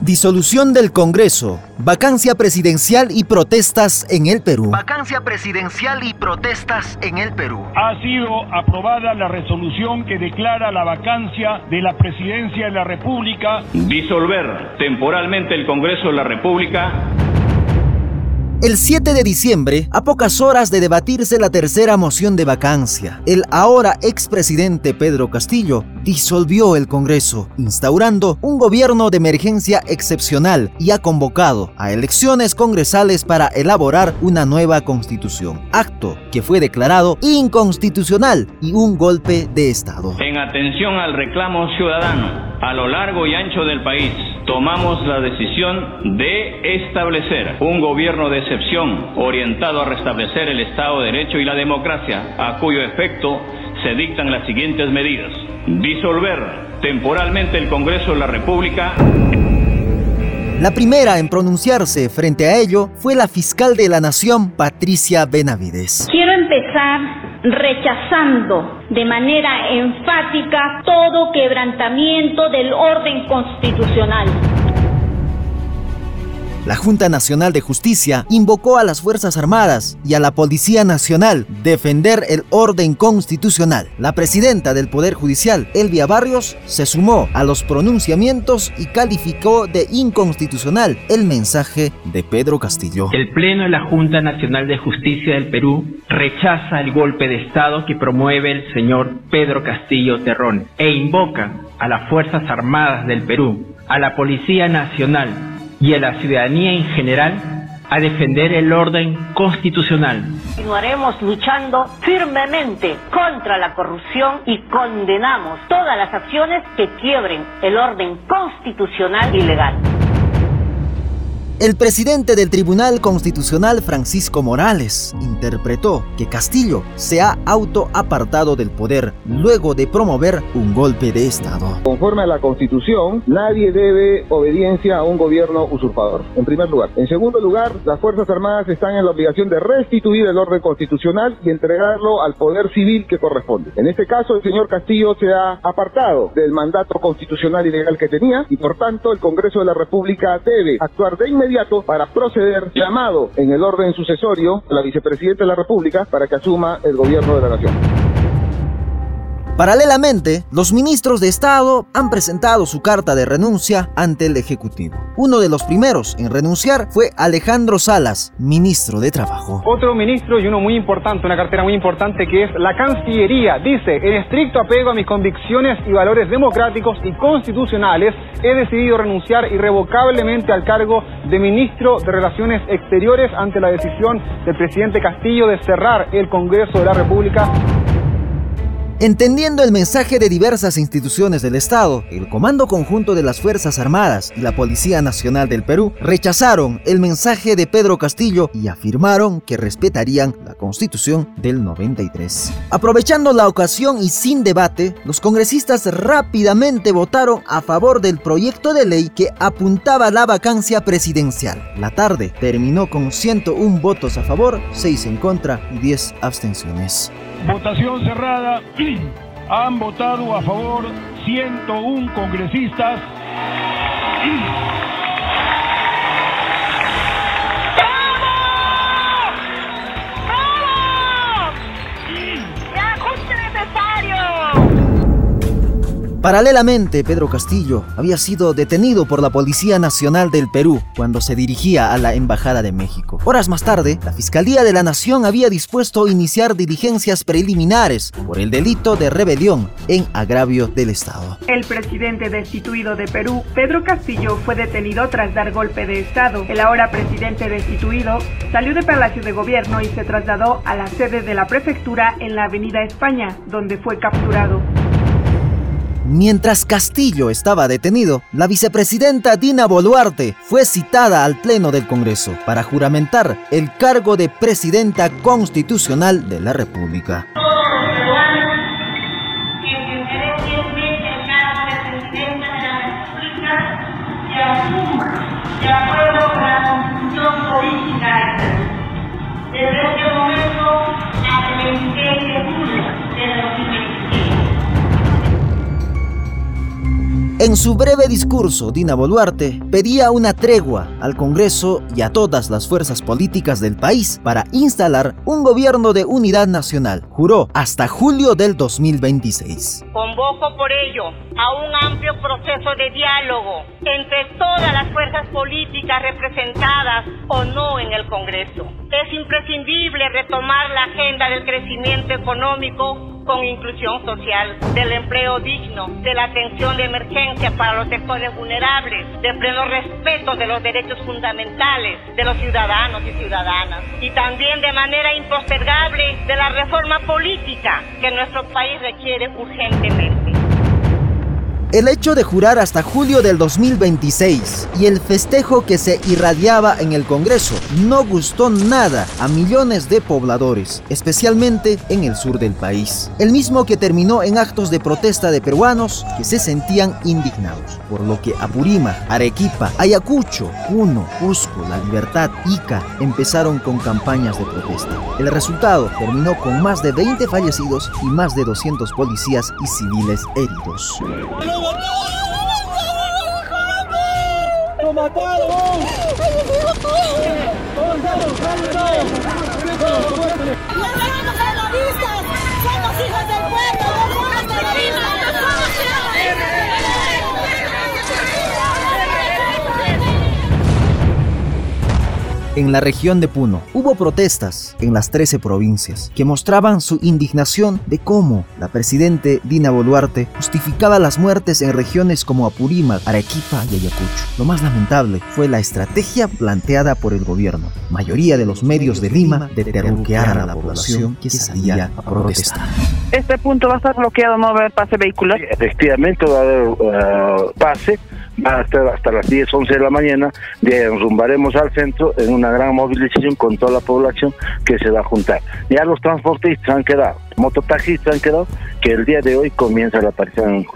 Disolución del Congreso, vacancia presidencial y protestas en el Perú. Vacancia presidencial y protestas en el Perú. Ha sido aprobada la resolución que declara la vacancia de la presidencia de la República. Disolver temporalmente el Congreso de la República el 7 de diciembre, a pocas horas de debatirse la tercera moción de vacancia, el ahora expresidente Pedro Castillo disolvió el Congreso, instaurando un gobierno de emergencia excepcional y ha convocado a elecciones congresales para elaborar una nueva constitución, acto que fue declarado inconstitucional y un golpe de Estado. En atención al reclamo ciudadano a lo largo y ancho del país, tomamos la decisión de establecer un gobierno de excepción orientado a restablecer el Estado de Derecho y la democracia, a cuyo efecto se dictan las siguientes medidas. Disolver temporalmente el Congreso de la República. La primera en pronunciarse frente a ello fue la fiscal de la Nación, Patricia Benavides. Quiero empezar rechazando de manera enfática todo quebrantamiento del orden constitucional la Junta Nacional de Justicia invocó a las Fuerzas Armadas y a la Policía Nacional defender el orden constitucional. La presidenta del Poder Judicial, Elvia Barrios, se sumó a los pronunciamientos y calificó de inconstitucional el mensaje de Pedro Castillo. El Pleno de la Junta Nacional de Justicia del Perú rechaza el golpe de Estado que promueve el señor Pedro Castillo Terrón e invoca a las Fuerzas Armadas del Perú, a la Policía Nacional y a la ciudadanía en general a defender el orden constitucional. Continuaremos luchando firmemente contra la corrupción y condenamos todas las acciones que quiebren el orden constitucional y legal. El presidente del Tribunal Constitucional, Francisco Morales, interpretó que Castillo se ha autoapartado del poder luego de promover un golpe de Estado. Conforme a la Constitución, nadie debe obediencia a un gobierno usurpador, en primer lugar. En segundo lugar, las Fuerzas Armadas están en la obligación de restituir el orden constitucional y entregarlo al poder civil que corresponde. En este caso, el señor Castillo se ha apartado del mandato constitucional y legal que tenía y por tanto el Congreso de la República debe actuar de inmediato para proceder llamado en el orden sucesorio a la vicepresidenta de la República para que asuma el gobierno de la nación. Paralelamente, los ministros de Estado han presentado su carta de renuncia ante el Ejecutivo. Uno de los primeros en renunciar fue Alejandro Salas, ministro de Trabajo. Otro ministro y uno muy importante, una cartera muy importante que es la Cancillería. Dice, en estricto apego a mis convicciones y valores democráticos y constitucionales, he decidido renunciar irrevocablemente al cargo de ministro de Relaciones Exteriores ante la decisión del presidente Castillo de cerrar el Congreso de la República Entendiendo el mensaje de diversas instituciones del Estado, el Comando Conjunto de las Fuerzas Armadas y la Policía Nacional del Perú rechazaron el mensaje de Pedro Castillo y afirmaron que respetarían la Constitución del 93. Aprovechando la ocasión y sin debate, los congresistas rápidamente votaron a favor del proyecto de ley que apuntaba la vacancia presidencial. La tarde terminó con 101 votos a favor, 6 en contra y 10 abstenciones. Votación cerrada. Han votado a favor 101 congresistas. Paralelamente, Pedro Castillo había sido detenido por la Policía Nacional del Perú cuando se dirigía a la Embajada de México. Horas más tarde, la Fiscalía de la Nación había dispuesto iniciar diligencias preliminares por el delito de rebelión en agravio del Estado. El presidente destituido de Perú, Pedro Castillo, fue detenido tras dar golpe de Estado. El ahora presidente destituido salió de Palacio de Gobierno y se trasladó a la sede de la prefectura en la Avenida España, donde fue capturado. Mientras Castillo estaba detenido, la vicepresidenta Dina Boluarte fue citada al Pleno del Congreso para juramentar el cargo de presidenta constitucional de la República. En su breve discurso, Dina Boluarte pedía una tregua al Congreso y a todas las fuerzas políticas del país para instalar un gobierno de unidad nacional. Juró hasta julio del 2026. Convoco por ello a un amplio proceso de diálogo entre todas las fuerzas políticas representadas o no en el Congreso. Es imprescindible retomar la agenda del crecimiento económico con inclusión social, del empleo digno, de la atención de emergencia para los sectores vulnerables, de pleno respeto de los derechos fundamentales de los ciudadanos y ciudadanas, y también de manera impostergable de la reforma política que nuestro país requiere urgentemente. El hecho de jurar hasta julio del 2026 y el festejo que se irradiaba en el Congreso no gustó nada a millones de pobladores, especialmente en el sur del país. El mismo que terminó en actos de protesta de peruanos que se sentían indignados, por lo que Apurima, Arequipa, Ayacucho, Puno, Cusco, La Libertad, Ica empezaron con campañas de protesta. El resultado terminó con más de 20 fallecidos y más de 200 policías y civiles heridos. ¡Lo mataron! ¡Somos En la región de Puno hubo protestas en las 13 provincias que mostraban su indignación de cómo la presidente Dina Boluarte justificaba las muertes en regiones como Apurímac, Arequipa y Ayacucho. Lo más lamentable fue la estrategia planteada por el gobierno, mayoría de los medios de Lima, de terruquear a la población que salía a protestar. Este punto va a estar bloqueado, no va a haber pase vehicular. efectivamente va a haber uh, pase hasta, hasta las 10, 11 de la mañana, de rumbaremos al centro en una gran movilización con toda la población que se va a juntar. Ya los transportistas han quedado, mototaxistas han quedado, que el día de hoy comienza la aparición en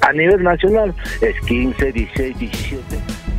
A nivel nacional es 15, 16, 17